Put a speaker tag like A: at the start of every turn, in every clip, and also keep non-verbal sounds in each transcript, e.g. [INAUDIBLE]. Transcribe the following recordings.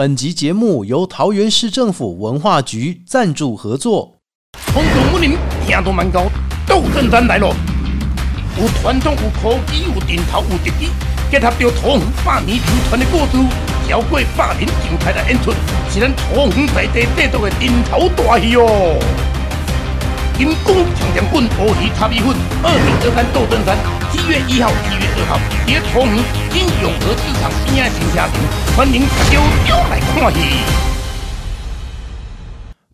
A: 本集节目由桃园市政府文化局赞助合作。
B: 冲动武林听都蛮高，斗阵山来咯！有传统，有科技，有顶头，有特技，结合着桃园百年流传的故事，超过百年精彩的演出，是咱桃园在地制作的顶头大戏哦！金光强强棍，乌鱼插米粉，二零二三斗阵山，七月一号、七月二号，在桃园金永和市场新爱情家庭，欢迎大家都来看戏。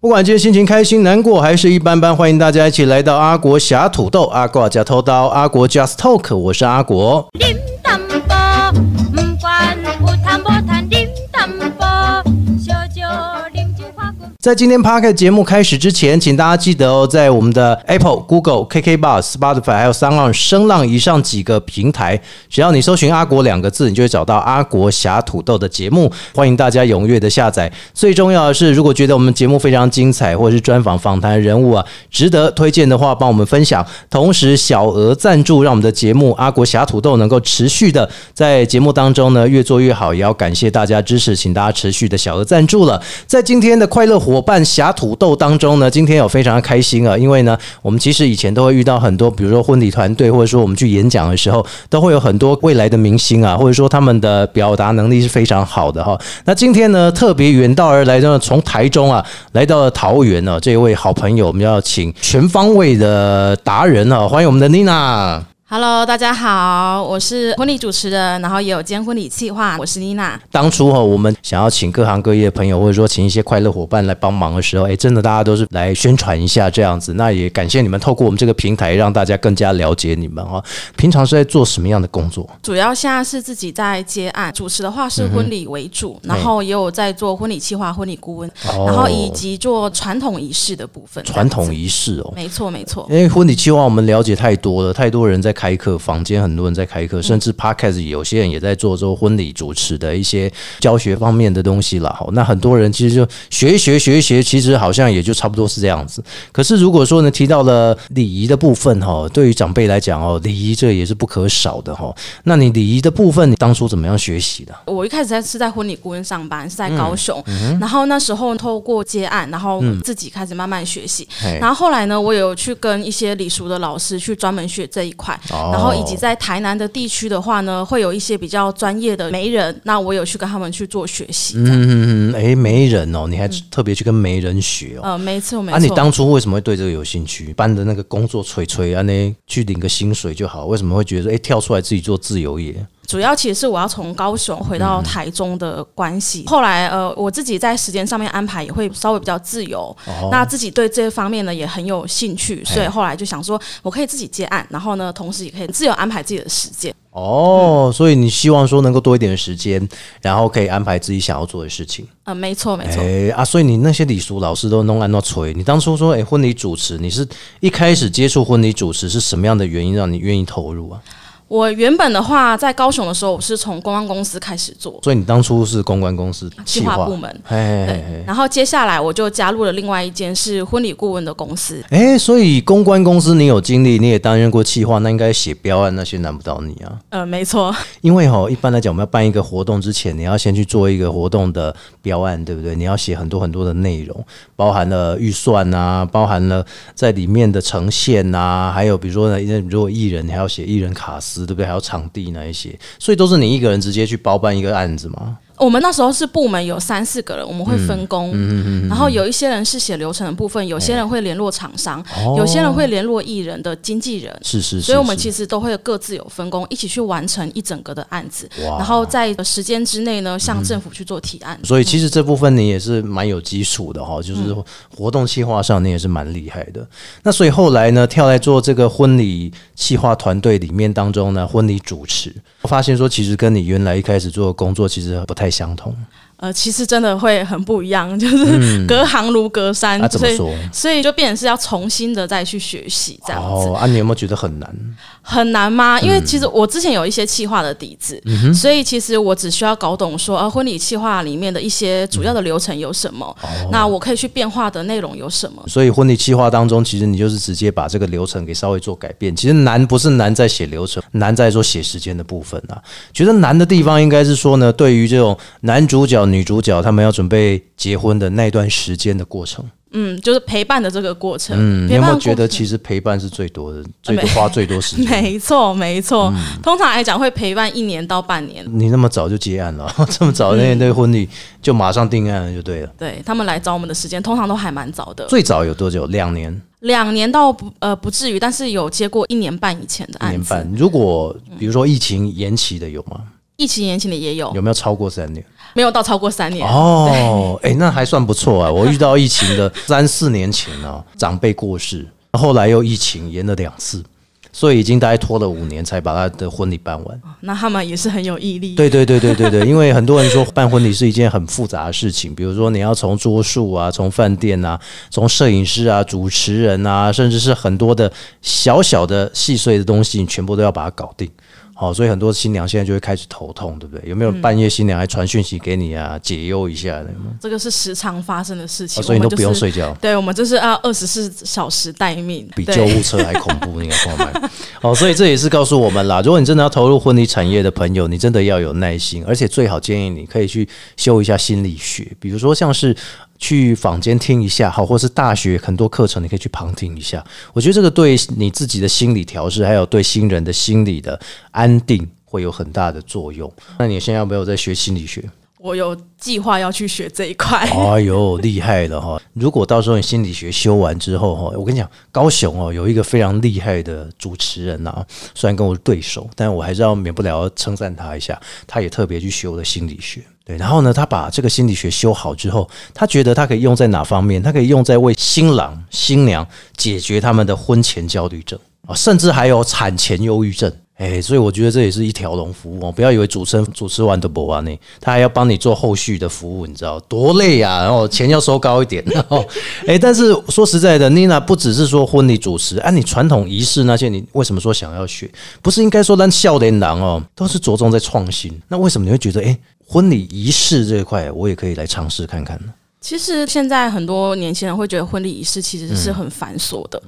A: 不管今天心情开心、难过还是一般般，欢迎大家一起来到阿国侠土豆、阿国加偷刀、阿国 Just Talk，我是阿国。在今天 p a r k 节目开始之前，请大家记得哦，在我们的 Apple、Google、KK Bus、Spotify 还有三浪、声浪以上几个平台，只要你搜寻“阿国”两个字，你就会找到阿国侠土豆的节目。欢迎大家踊跃的下载。最重要的是，如果觉得我们节目非常精彩，或者是专访访谈人物啊，值得推荐的话，帮我们分享，同时小额赞助，让我们的节目《阿国侠土豆》能够持续的在节目当中呢越做越好。也要感谢大家支持，请大家持续的小额赞助了。在今天的快乐活伙伴侠土豆当中呢，今天有非常的开心啊，因为呢，我们其实以前都会遇到很多，比如说婚礼团队，或者说我们去演讲的时候，都会有很多未来的明星啊，[LAUGHS] 或者说他们的表达能力是非常好的哈。那今天呢，特别远道而来的，从台中啊来到了桃园呢，这位好朋友，我们要请全方位的达人啊，欢迎我们的妮娜。
C: Hello，大家好，我是婚礼主持人，然后也有兼婚礼企划，我是妮娜。
A: 当初哈，我们想要请各行各业的朋友，或者说请一些快乐伙伴来帮忙的时候，哎，真的大家都是来宣传一下这样子。那也感谢你们透过我们这个平台，让大家更加了解你们哈。平常是在做什么样的工作？
C: 主要现在是自己在接案，主持的话是婚礼为主，然后也有在做婚礼企划、婚礼顾问，然后以及做传统仪式的部分。
A: 哦传统，仪式哦。
C: 没错没错。
A: 因为婚礼计划我们了解太多了，太多人在开课，房间很多人在开课，甚至 podcast 有些人也在做做婚礼主持的一些教学方面的东西了。好，那很多人其实就学一学学一学，其实好像也就差不多是这样子。可是如果说呢，提到了礼仪的部分哈，对于长辈来讲哦，礼仪这也是不可少的哈。那你礼仪的部分，你当初怎么样学习的？
C: 我一开始在是在婚礼顾问上班，是在
A: 嗯
C: 高雄，然后那时候透过接案，然后自己开始慢慢学习。
A: 嘿
C: 然后后来呢，我有去跟一些礼俗的老师去专门学这一块，
A: 哦
C: 然后以及在台南的地区的话呢，会有一些比较专业的媒人，那我有去跟他们去做学习。嗯嗯
A: 嗯，哎，媒人哦，你还特别去跟媒人学哦。
C: 呃，没错没错
A: 啊，你
C: 错。
A: 当初为什么会对这个有兴趣？办的那个工作锤锤啊，那去领个薪水就好，为什么会觉得说，哎、跳出来自己做自由业？
C: 主要其实是我要从高雄回到台中的关系。后来呃，我自己在时间上面安排也会稍微比较自由，那自己对这方面呢也很有兴趣，所以后来就想说，我可以自己接案，然后呢，同时也可以自由安排自己的时间。
A: 哦，所以你希望说能够多一点的时间，然后可以安排自己想要做的事情。
C: 嗯，没错没错。
A: 哎、啊，所以你那些礼俗老师都弄按照锤。你当初说，哎、婚礼主持，你是一开始接触婚礼主持是什么样的原因让你愿意投入啊？
C: 我原本的话在高雄的时候，我是从公关公司开始做
A: 所以你当初是公关公司
C: 企划部门。
A: 嘿嘿嘿
C: 对
A: 嘿，
C: 然后接下来我就加入了另外一间是婚礼顾问的公司。
A: 哎、所以公关公司你有经历，你也担任过企划，那应该写标案那些难不倒你啊。
C: 呃，没错，
A: 因为哈，一般来讲，我们要办一个活动之前，你要先去做一个活动的标案，对不对？你要写很多很多的内容，包含了预算啊，包含了在里面的呈现啊，还有比如说呢，如果艺人，你还要写艺人卡司，对不对？还有场地那一些，所以都是你一个人直接去包办一个案子吗。
C: 我们那时候是部门有三四个人，我们会分工，
A: 嗯
C: 然后有一些人是写流程的部分，有些人会联络厂商，有些人会联络艺人的经纪人。
A: 是是是
C: 所以，我们其实都会各自有分工，一起去完成一整个的案子，然后在时间之内呢，向政府去做提案。
A: 所以其实这部分你也是蛮有基础的哈，就是活动企划上你也是蛮厉害的。那所以后来呢，跳来做这个婚礼企划团队里面当中呢，婚礼主持，我发现说其实跟你原来一开始做的工作其实不太相同。
C: 呃，其实真的会很不一样，[LAUGHS] 就是隔行如隔山，
A: 嗯啊，
C: 所以？所以就变成是要重新的再去学习这样子。
A: 哦，啊，你有没有觉得很难？
C: 很难吗？
A: 嗯
C: 因为其实我之前有一些企划的底子，所以其实我只需要搞懂说，呃，婚礼企划里面的一些主要的流程有什么，
A: 哦
C: 那我可以去变化的内容有什么。
A: 所以婚礼企划当中，其实你就是直接把这个流程给稍微做改变。其实难不是难在写流程，难在说写时间的部分啊。觉得难的地方应该是说呢，对于这种男主角、女主角他们要准备结婚的那段时间的过程。
C: 嗯，就是陪伴的这个过程。
A: 嗯，你有没有觉得其实陪伴是最多的，最多花最多时间？[LAUGHS]
C: 没错，没错。
A: 嗯
C: 通常来讲会陪伴一年到半年。
A: 你那么早就结案了，[LAUGHS] 这么早那对婚礼就马上定案了，就对了。
C: 对他们来找我们的时间，通常都还蛮早的，
A: 最早有多久？两年，
C: 两年到不呃不至于，但是有接过一年半以前的案子，
A: 年半。如果比如说疫情延期的有吗？
C: 疫情延期的也有，
A: 有没有超过三年？
C: 没有到超过三年。
A: 哦，哎、那还算不错啊。[LAUGHS] 我遇到疫情的三四年前呢、长辈过世，后来又疫情延了两次，所以已经大概拖了五年才把他的婚礼办完。
C: 那他们也是很有毅力。
A: 对对对对对对，因为很多人说办婚礼是一件很复杂的事情，比如说你要从桌数啊，从饭店啊，从摄影师啊、主持人啊，甚至是很多的小小的细碎的东西，你全部都要把它搞定。好、所以很多新娘现在就会开始头痛，对不对？有没有半夜新娘还传讯息给你啊，解忧一下的？
C: 这个是时常发生的事情，
A: 哦所以你都不用睡觉。
C: 对，我们就是要二十四小时待命，
A: 比救护车还恐怖，那个朋友们。哦，所以这也是告诉我们啦，如果你真的要投入婚礼产业的朋友，你真的要有耐心，而且最好建议你可以去修一下心理学，比如说像是。去坊间听一下，好，或是大学很多课程，你可以去旁听一下。我觉得这个对你自己的心理调试，还有对新人的心理的安定，会有很大的作用。那你现在有没有在学心理学？
C: 我有计划要去学这一块。
A: 哎呦，厉害了哈！如果到时候你心理学修完之后哈，我跟你讲，高雄哦有一个非常厉害的主持人呐、虽然跟我对手，但我还是要免不了称赞他一下。他也特别去修了心理学，对，然后呢，他把这个心理学修好之后，他觉得他可以用在哪方面？他可以用在为新郎新娘解决他们的婚前焦虑症啊，甚至还有产前忧郁症。哎，所以我觉得这也是一条龙服务哦，不要以为主持人主持完都不完呢，他还要帮你做后续的服务，你知道多累呀、然后钱要收高一点，然后哎，但是说实在的，Nina 不只是说婚礼主持，啊，你传统仪式那些，你为什么说想要学？不是应该说咱笑脸郎哦，都是着重在创新，那为什么你会觉得哎，婚礼仪式这一块我也可以来尝试看看呢？
C: 其实现在很多年轻人会觉得婚礼仪式其实是很繁琐的，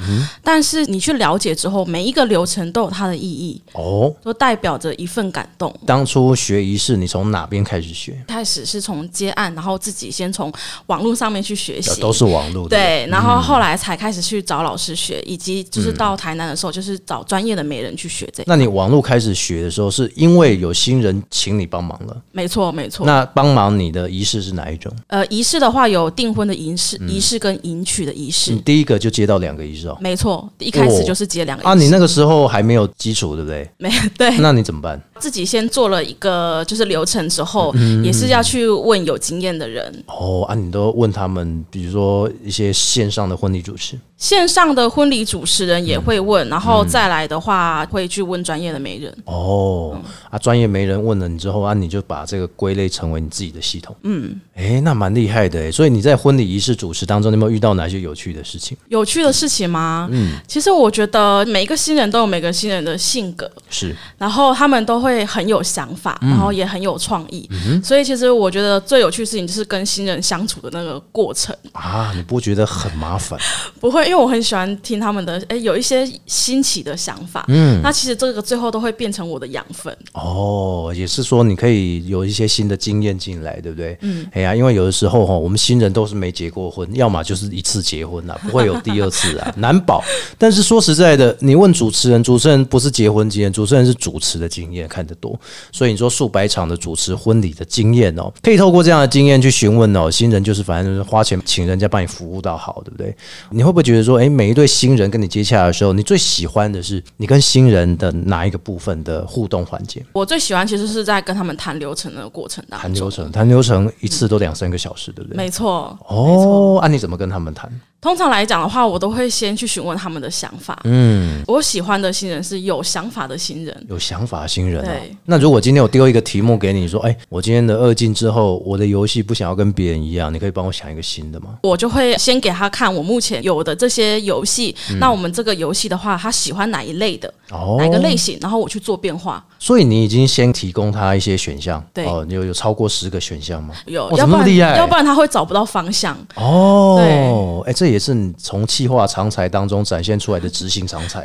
C: 但是你去了解之后，每一个流程都有它的意义，
A: 哦，
C: 都代表着一份感动。
A: 当初学仪式，你从哪边开始学？
C: 开始是从接案，然后自己先从网络上面去学习，
A: 都是网络的。
C: 对，然后后来才开始去找老师学，以及就是到台南的时候，就是找专业的媒人去学这个。
A: 那你网络开始学的时候，是因为有新人请你帮忙了？
C: 没错，没错。
A: 那帮忙你的仪式是哪一种？
C: 呃，仪式的话有订婚的仪式、仪式跟迎娶的仪式。
A: 你第一个就接到两个仪式哦。
C: 没错，一开始就是接两个
A: 啊，
C: 仪式
A: 你那个时候还没有基础，对不对？
C: 没对，
A: 那你怎么办？
C: 自己先做了一个就是流程之后，
A: 嗯
C: 也是要去问有经验的人。
A: 哦，啊，你都问他们，比如说一些线上的婚礼主持，
C: 线上的婚礼主持人也会问，然
A: 嗯
C: 后再来的话会去问专业的媒人。
A: 哦，啊，专业媒人问了你之后啊，你就把这个归类成为你自己的系统。嗯，哎，那蛮厉害的哎。所以你在婚礼仪式主持当中，你有没有遇到哪些有趣的事情？
C: 有趣的事情吗？嗯，其实我觉得每一个新人都有每个新人的性格，
A: 是
C: 然后他们都会很有想法，然后也很有创意。所以其实我觉得最有趣的事情就是跟新人相处的那个过程。
A: 啊，你不觉得很麻烦？[LAUGHS]
C: 不会，因为我很喜欢听他们的，哎，有一些新奇的想法。嗯，那其实这个最后都会变成我的养分。
A: 哦，也是说你可以有一些新的经验进来，对不对？嗯，哎呀，因为有的时候哈，我们新人都是没结过婚，要么就是一次结婚了，不会有第二次啊，[LAUGHS] 难保。但是说实在的，你问主持人，主持人不是结婚经验，主持人是主持的经验看得多，所以你说数百场的主持婚礼的经验哦，可以透过这样的经验去询问哦，新人就是反正就是花钱请人家帮你服务到好，对不对？你会不会觉得说，哎，每一对新人跟你接洽的时候，你最喜欢的是你跟新人的哪一个部分的互动环节？
C: 我最喜欢其实是在跟他们谈流程的过程当中。
A: 谈流程，谈流程一次都两三个小时，对不对？
C: 没错。
A: 哦，啊，你怎么跟他们谈？
C: 通常来讲的话，我都会先去询问他们的想法。嗯，我喜欢的新人是有想法的新人。
A: 有想法的新人哦
C: 对。
A: 那如果今天我丢一个题目给你，说，哎，我今天的二进之后，我的游戏不想要跟别人一样，你可以帮我想一个新的吗？
C: 我就会先给他看我目前有的这些游戏，那我们这个游戏的话，他喜欢哪一类的，
A: 嗯哦
C: 哪个类型，然后我去做变化。
A: 所以你已经先提供他一些选项，
C: 对
A: 哦，有有超过十个选项吗？
C: 有，
A: 哇
C: 要不然
A: 怎么厉害
C: 要不然他会找不到方向。
A: 哦，哎，这也是你从企划常才当中展现出来的执行常才。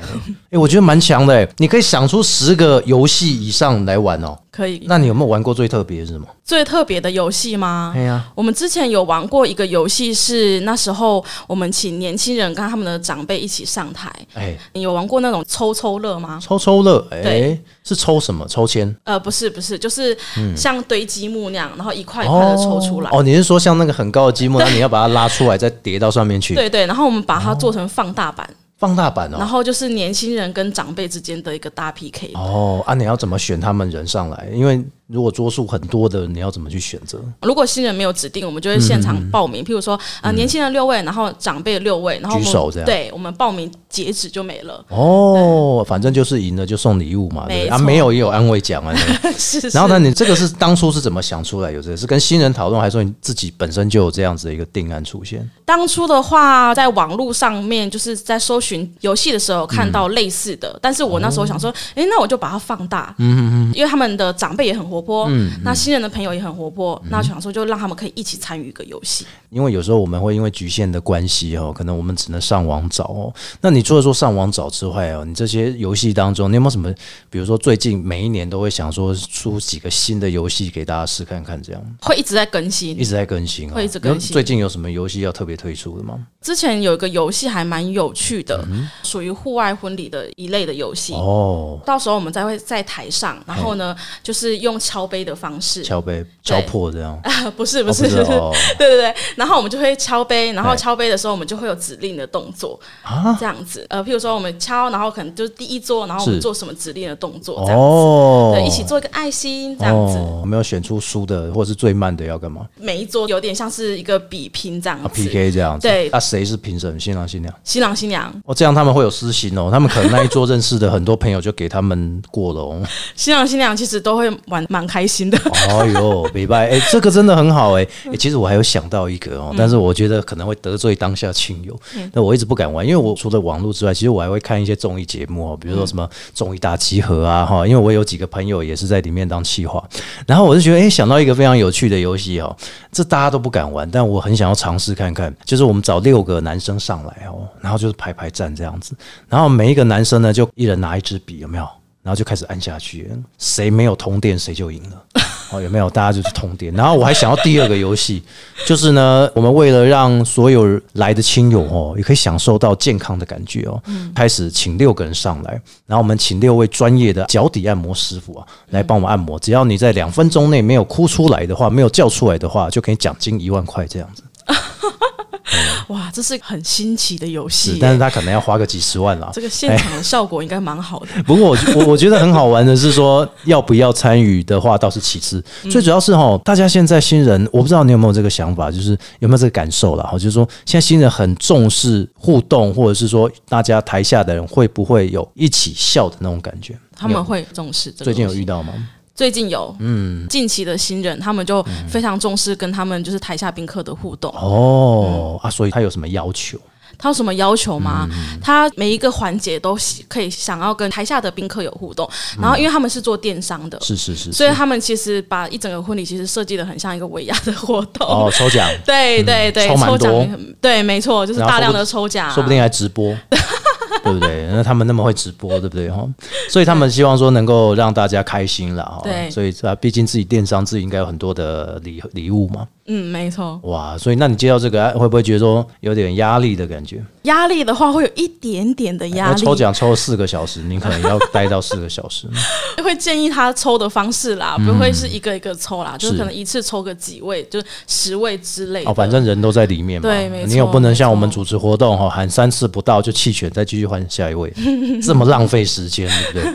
A: 哎，我觉得蛮强的，哎，你可以想出十个游戏以上来玩哦。
C: 可以。
A: 那你有没有玩过最特别是什么？
C: 最特别的游戏吗？
A: 哎呀，
C: 我们之前有玩过一个游戏，是那时候我们请年轻人跟他们的长辈一起上台。
A: 哎，
C: 你有玩过那种抽抽乐吗？
A: 抽抽乐，哎
C: 对，
A: 是抽什么？抽签？
C: 呃，不是，不是，就是像堆积木那样，然后一块一块的抽出来。
A: 哦，你是说像那个很高的积木，然后你要把它拉出来，再叠到上面去？
C: 对对，然后我们把它做成放大版，
A: 放大版哦。
C: 然后就是年轻人跟长辈之间的一个大 PK。
A: 哦，啊，你要怎么选他们人上来？因为如果桌数很多的，你要怎么去选择？
C: 如果新人没有指定，我们就会现场报名。譬如说，呃，年轻人六位，然后长辈六位，然后
A: 举手这样
C: 对，我们报名截止就没了。
A: 哦，反正就是赢了就送礼物嘛，对？啊，
C: 没
A: 有也有安慰奖啊。[LAUGHS]
C: 是是。
A: 然后呢，你这个是当初是怎么想出来有这个？是跟新人讨论，还是说你自己本身就有这样子的一个定案出现？
C: 当初的话，在网络上面就是在搜寻游戏的时候看到类似的，但是我那时候想说，诶，那我就把它放大，嗯嗯嗯，因为他们的长辈也很活泼，嗯，那新人的朋友也很活泼，那我想说就让他们可以一起参与一个游戏。
A: 因为有时候我们会因为局限的关系哦，可能我们只能上网找哦。那你除了说上网找之外哦，你这些游戏当中，你有没有什么？比如说最近每一年都会想说出几个新的游戏给大家试看看，这样
C: 会一直在更新
A: 一。直在更新、哦，
C: 会一直更新
A: 最近有什么游戏要特别推出的吗？
C: 之前有一个游戏还蛮有趣的，属于户外婚礼的一类的游戏。
A: 哦，
C: 到时候我们再会在台上，然后呢，就是用敲杯的方式，
A: 敲杯敲破这样，[LAUGHS]
C: 不是不
A: 哦
C: 是，
A: 不是。哦 [LAUGHS]
C: 对对对，然后我们就会敲杯，然后
A: 哎
C: 敲杯的时候我们就会有指令的动作
A: 啊？
C: 这样子，呃，譬如说我们敲，然后可能就是第一桌，然后我们做什么指令的动作这样子，
A: 哦，
C: 对，一起做一个爱心这样子，
A: 哦，没有选出输的，或者是最慢的要干嘛？
C: 每一桌有点像是一个比拼这样
A: 啊
C: 子。
A: ，PK 这样子。
C: 对。
A: 那谁是评审？新郎新娘？
C: 新郎新娘，
A: 哦，这样他们会有私心哦，他们可能那一桌认识的很多朋友就给他们过了哦。[LAUGHS]
C: 新郎新娘其实都会玩蛮开心的。
A: 哦哟，[LAUGHS] 明白，哎，这个真的很好哎、哎，其实我还有想到一个哦，但是我觉得可能会得罪当下亲友，那我一直不敢玩，因为我除了网络之外，其实我还会看一些综艺节目哦，比如说什么综艺大集合啊哈，因为我有几个朋友也是在里面当企划，然后我就觉得哎，想到一个非常有趣的游戏哦，这大家都不敢玩，但我很想要尝试看看，就是我们找六个男生上来哦，然后就是排排站这样子，然后每一个男生呢就一人拿一支笔，有没有？然后就开始按下去，谁没有通电谁就赢了。[LAUGHS] 哦，有没有？大家就是通电。然后我还想要第二个游戏，就是呢，我们为了让所有来的亲友哦，也可以享受到健康的感觉哦，开始请六个人上来，然后我们请六位专业的脚底按摩师傅啊，来帮我们按摩。只要你在两分钟内没有哭出来的话，没有叫出来的话，就可以奖金一万块这样子。[LAUGHS]
C: 哇，这是很新奇的游戏
A: 但是他可能要花个几十万啦。
C: 这个现场的效果应该蛮好的。[LAUGHS]
A: 不过我我我觉得很好玩的是说，要不要参与的话倒是其次，最主要是哈，大家现在新人，我不知道你有没有这个想法，就是有没有这个感受啦？哈，就是说现在新人很重视互动，或者是说大家台下的人会不会有一起笑的那种感觉？
C: 他们会重视这个。
A: 最近有遇到吗？
C: 最近有，嗯，近期的新人他们就非常重视跟他们就是台下宾客的互动。
A: 哦、啊，所以他有什么要求？
C: 他有什么要求吗？他每一个环节都可以想要跟台下的宾客有互动，然后因为他们是做电商的，
A: 是是是是
C: 所以他们其实把一整个婚礼其实设计的很像一个尾牙的活动。
A: 哦，抽奖，
C: 对对对，
A: 抽
C: 奖对，没错，就是大量的抽奖，
A: 说不定还直播。[LAUGHS] [LAUGHS] 对不对？那他们那么会直播，对不对哈？所以他们希望说能够让大家开心了。哈。
C: 对
A: 所以啊，毕竟自己电商自己应该有很多的礼礼物嘛。
C: 嗯，没错。
A: 哇，所以那你接到这个，啊会不会觉得说有点压力的感觉？
C: 压力的话会有一点点的压力，
A: 那抽奖抽四个小时，你可能要待到四个小时。[LAUGHS]
C: 会建议他抽的方式啦，不会是一个一个抽啦，就是
A: 是
C: 可能一次抽个几位，就是十位之类的。
A: 哦，反正人都在里面嘛。
C: 对没错
A: 你又不能像我们
C: 没错
A: 主持活动哈，喊三次不到就弃权，再继续换下一位，[LAUGHS] 这么浪费时间，对不对？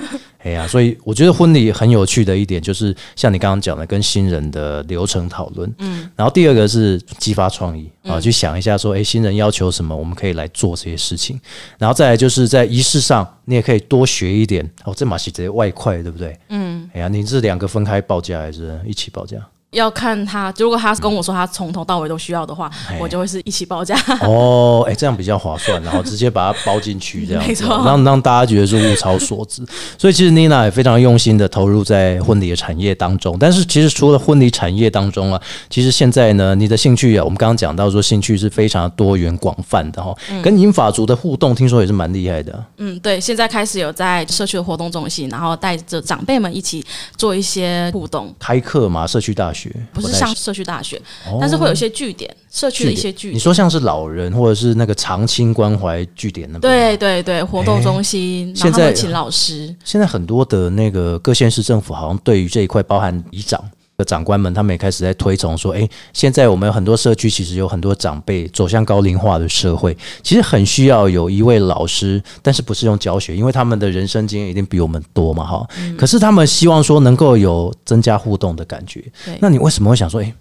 A: 哎呀，所以我觉得婚礼很有趣的一点就是，像你刚刚讲的，跟新人的流程讨论。嗯，然后第二个是激发创意啊，去想一下说，哎，新人要求什么，我们可以来做这些事情。然后再来就是在仪式上，你也可以多学一点哦，这马戏这些外快，对不对？嗯，哎呀，你是两个分开报价还是一起报价？
C: 要看他，如果他跟我说他从头到尾都需要的话，
A: 哎
C: 我就会是一起报价。
A: 哦，哎，这样比较划算，然后直接把它包进去，[LAUGHS] 这样子
C: 没错
A: 让让大家觉得是物超所值。[LAUGHS] 所以其实妮娜也非常用心的投入在婚礼的产业当中。但是其实除了婚礼产业当中啊，其实现在呢，你的兴趣啊，我们刚刚讲到说兴趣是非常多元广泛的哈、跟银法族的互动，听说也是蛮厉害的。
C: 嗯，对，现在开始有在社区的活动中心，然后带着长辈们一起做一些互动，
A: 开课嘛，社区大学
C: 不是
A: 太
C: 像社区大学，但是会有一些据点，社区的一些据点。
A: 你说像是老人或者是那个长青关怀据点那边
C: 对对对，活动中心，然后请老师，
A: 现在很多的那个各县市政府好像对于这一块，包含里长的长官们，他们也开始在推崇说，诶，现在我们有很多社区其实有很多长辈走向高龄化的社会，其实很需要有一位老师，但是不是用教学，因为他们的人生经验一定比我们多嘛，哈。可是他们希望说能够有增加互动的感觉。那你为什么会想说，诶，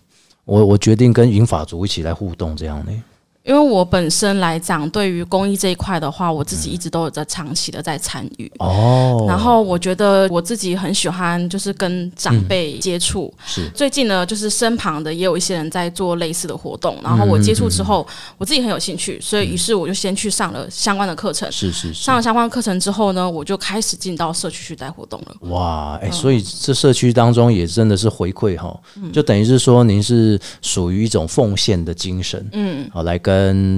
A: 我我决定跟银法族一起来互动这样呢？
C: 因为我本身来讲，对于公益这一块的话，我自己一直都有在长期的在参与。
A: 哦，
C: 然后我觉得我自己很喜欢，就是跟长辈接触。
A: 是
C: 最近呢，就是身旁的也有一些人在做类似的活动，然后我接触之后，我自己很有兴趣，所以于是我就先去上了相关的课程。
A: 是是是
C: 上，了相关课程之后呢，我就开始进到社区去带活动了。
A: 哇，哎、所以这社区当中也真的是回馈哈，就等于是说您是属于一种奉献的精神，嗯，好来跟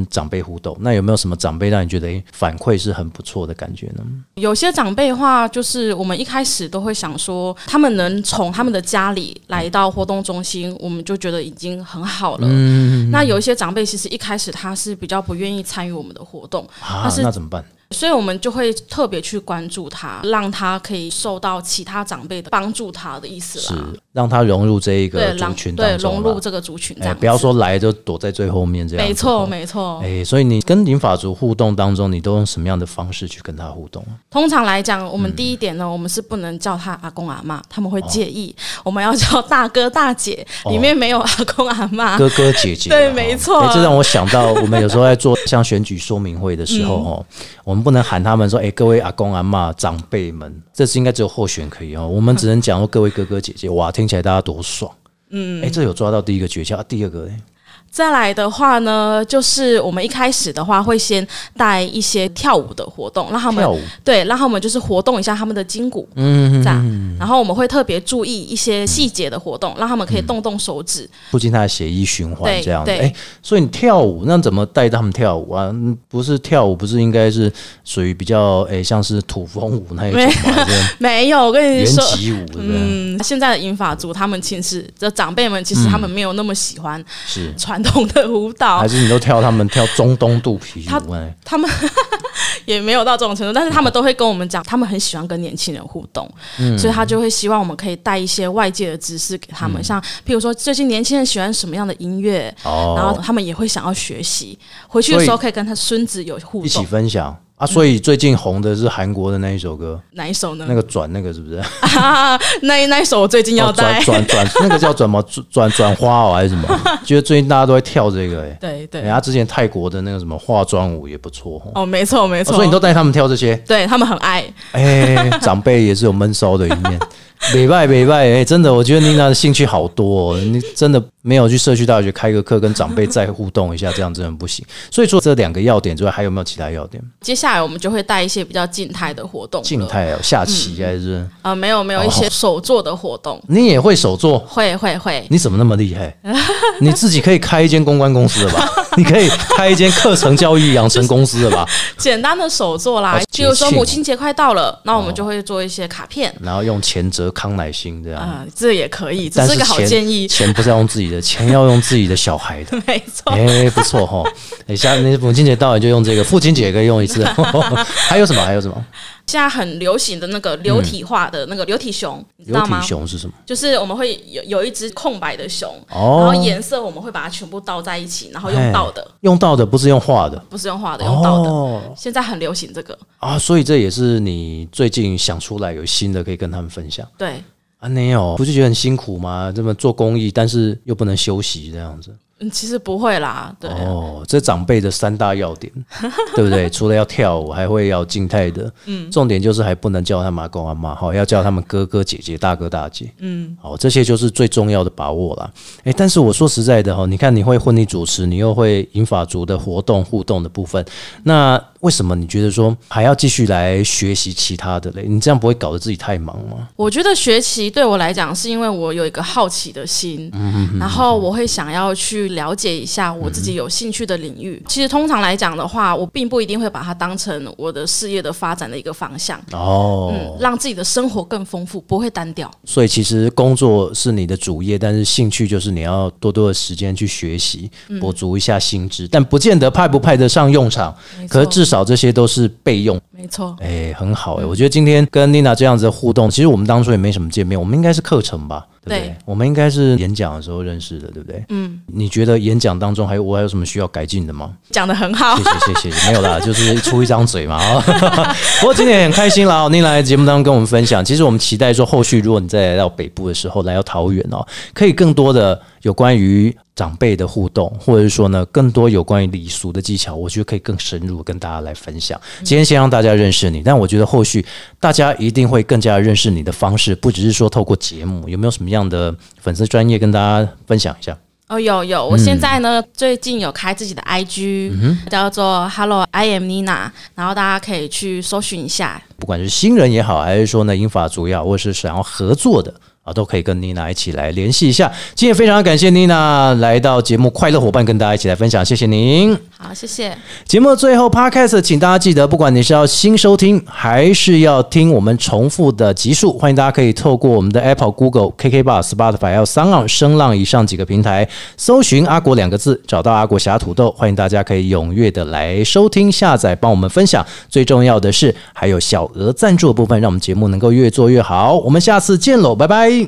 A: 长辈互动。那有没有什么长辈让你觉得哎、反馈是很不错的感觉呢？
C: 有些长辈的话，就是我们一开始都会想说，他们能从他们的家里来到活动中心，我们就觉得已经很好了。嗯那有一些长辈其实一开始他是比较不愿意参与我们的活动，
A: 啊
C: 但，是
A: 那怎么办？
C: 所以我们就会特别去关注他，让他可以受到其他长辈的帮助他的意思
A: 是。让他融入这一，个族群对
C: 融入这个族群这
A: 哎、
C: 样。
A: 不要说来就躲在最后面这样。
C: 没错
A: 哦
C: 没错。
A: 哎、所以你跟银发族互动当中，你都用什么样的方式去跟他互动？
C: 通常来讲，我
A: 嗯
C: 们第一点呢，我们是不能叫他阿公阿妈，他们会介意。
A: 哦
C: 我们要叫大哥大姐，里面没有阿公阿妈。
A: 哥哥姐姐啊，
C: 对没错
A: 哎这让我想到，我们有时候在做像选举说明会的时候，哦，我们不能喊他们说，哎，各位阿公阿妈长辈们，这次应该只有候选可以哦，我们只能讲说各位哥哥姐姐，哇，听起来大家多爽。嗯，哎，这有抓到第一个诀窍，啊第二个呢？
C: 再来的话呢，就是我们一开始的话会先带一些跳舞的活动，让他们对，让他们就是活动一下他们的筋骨，嗯，这样。然后我们会特别注意一些细节的活动，让他们可以动动手指。
A: 促进他的血液循环这样子。
C: 对
A: 哎，所以你跳舞，那怎么带他们跳舞啊？嗯不是跳舞，不是应该是属于比较哎，像是土风舞那一种嘛，[LAUGHS]
C: 没有，我跟你说。嗯，现在的英法族，他们其实这长辈们其实他们没有那么喜欢
A: 是。
C: 传统的舞蹈。
A: 还，是你都跳他们跳中东肚皮
C: 他
A: 舞哎？
C: 他们 [LAUGHS] 也没有到这种程度，但是他们都会跟我们讲，他们很喜欢跟年轻人互动，
A: 嗯。
C: 所以他就会希望我们可以带一些外界的知识给他们，像譬如说最近年轻人喜欢什么样的音乐，
A: 哦。
C: 然后他们也会想要学习，回去的时候可以跟他孙子有互动。
A: 一起。分享啊。所以最近红的是韩国的那一首歌，
C: 哪一首呢？
A: 那个转那个是不是？
C: 啊，[LAUGHS] 那一那一首我最近要
A: 哦转
C: 带。
A: 转转，那个叫转么转转转花哦还是什么？[LAUGHS] 觉得最近大家都在跳这个哎。
C: 对对
A: 人家之前泰国的那个什么化妆舞也不错哦。
C: 哦，没错没
A: 哦
C: 错，
A: 所以你都带他们跳这些，
C: 对他们很爱。
A: 哎，长辈也是有闷骚的一面。[LAUGHS] 美拜美拜，哎，真的，我觉得妮娜的兴趣好多、哦，你真的没有去社区大学开个课，跟长辈再互动一下，这样真的不行。所以说这两个要点之外，还有没有其他要点？
C: 接下来我们就会带一些比较静态的活动，
A: 静态哦，下棋还是、
C: 呃，没有没有一些手做的活动，
A: 你也会手做？
C: 会会会，
A: 你怎么那么厉害？[LAUGHS] 你自己可以开一间公关公司了吧？[LAUGHS] 你可以开一间课程教育养成公司了吧？
C: 简单的手做啦
A: 哦，
C: 比如说母亲节快到了，那我们就会做一些卡片，
A: 然后用钱折康乃馨这样。
C: 啊，这也可以，这
A: 但是
C: 是个好
A: 钱
C: 建议，
A: 钱不是要用自己的，钱 [LAUGHS] 要用自己的小孩的。[LAUGHS]
C: 没错。
A: 哎、不错哈！等一下，那母亲节到了就用这个，父亲节也可以用一次。[LAUGHS] 还有什么？还有什么？
C: 现在很流行的那个流体化的那个流体熊，你知道吗
A: 流体？熊是什么？
C: 就是我们会有有一只空白的熊，
A: 哦
C: 然后颜色我们会把它全部倒在一起，然后用倒的，
A: 用倒的不是用画的，
C: 不是用画的，用倒的。
A: 哦
C: 现在很流行这个，
A: 啊，所以这也是你最近想出来有新的可以跟他们分享
C: 对。
A: 啊？没有，不是觉得很辛苦吗？这么做公益，但是又不能休息这样子。
C: 嗯，其实不会啦，对，
A: 哦，这长辈的三大要点，[LAUGHS] 对不对？除了要跳舞，还会要静态的，嗯，重点就是还不能叫他们阿公阿妈，好，要叫他们哥哥姐姐、大哥大姐，嗯，好，这些就是最重要的把握啦。诶，但是我说实在的哈，你看你会婚礼主持，你又会银法族的活动互动的部分，那为什么你觉得说还要继续来学习其他的嘞？你这样不会搞得自己太忙吗？
C: 我觉得学习对我来讲，是因为我有一个好奇的心，嗯然后我会想要去了解一下我自己有兴趣的领域。其实通常来讲的话，我并不一定会把它当成我的事业的发展的一个方向。
A: 哦，
C: 嗯，让自己的生活更丰富，不会单调。
A: 所以其实工作是你的主业，但是兴趣就是你要多多的时间去学习，补足一下心智，但不见得派不派得上用场。可是至少这些都是备用。
C: 没错，
A: 哎、很好哎、我觉得今天跟妮娜这样子的互动，其实我们当初也没什么见面，我们应该是课程吧，对不对？
C: 对
A: 我们应该是演讲的时候认识的，对不对？嗯，你觉得演讲当中还有我还有什么需要改进的吗？
C: 讲的很好
A: 谢。谢谢谢，没有啦，[LAUGHS] 就是出一张嘴嘛啊。[LAUGHS] 不过今天也很开心啦，哦，您来节目当中跟我们分享。其实我们期待说，后续如果你再来到北部的时候，来到桃园哦，可以更多的有关于长辈的互动，或者是说呢，更多有关于礼俗的技巧，我觉得可以更深入跟大家来分享。今天先让大家认识你，但我觉得后续大家一定会更加认识你的方式，不只是说透过节目，有没有什么样的粉丝专业跟大家分享一下？
C: 哦，有有，我现在呢、最近有开自己的 IG，、叫做 Hello I am Nina，然后大家可以去搜寻一下。
A: 不管是新人也好，还是说呢英法族也好，或是想要合作的啊，都可以跟妮娜一起来联系一下。今天非常感谢妮娜来到节目快乐伙伴，跟大家一起来分享，谢谢您。
C: 好，谢谢。
A: 节目最后，Podcast，请大家记得，不管你是要新收听，还是要听我们重复的集数，欢迎大家可以透过我们的 Apple、Google、KK Bar、Spotify 还有三浪、声浪以上几个平台，搜寻“阿国”两个字，找到阿国侠土豆。欢迎大家可以踊跃的来收听、下载，帮我们分享。最重要的是，还有小额赞助的部分，让我们节目能够越做越好。我们下次见喽，拜拜。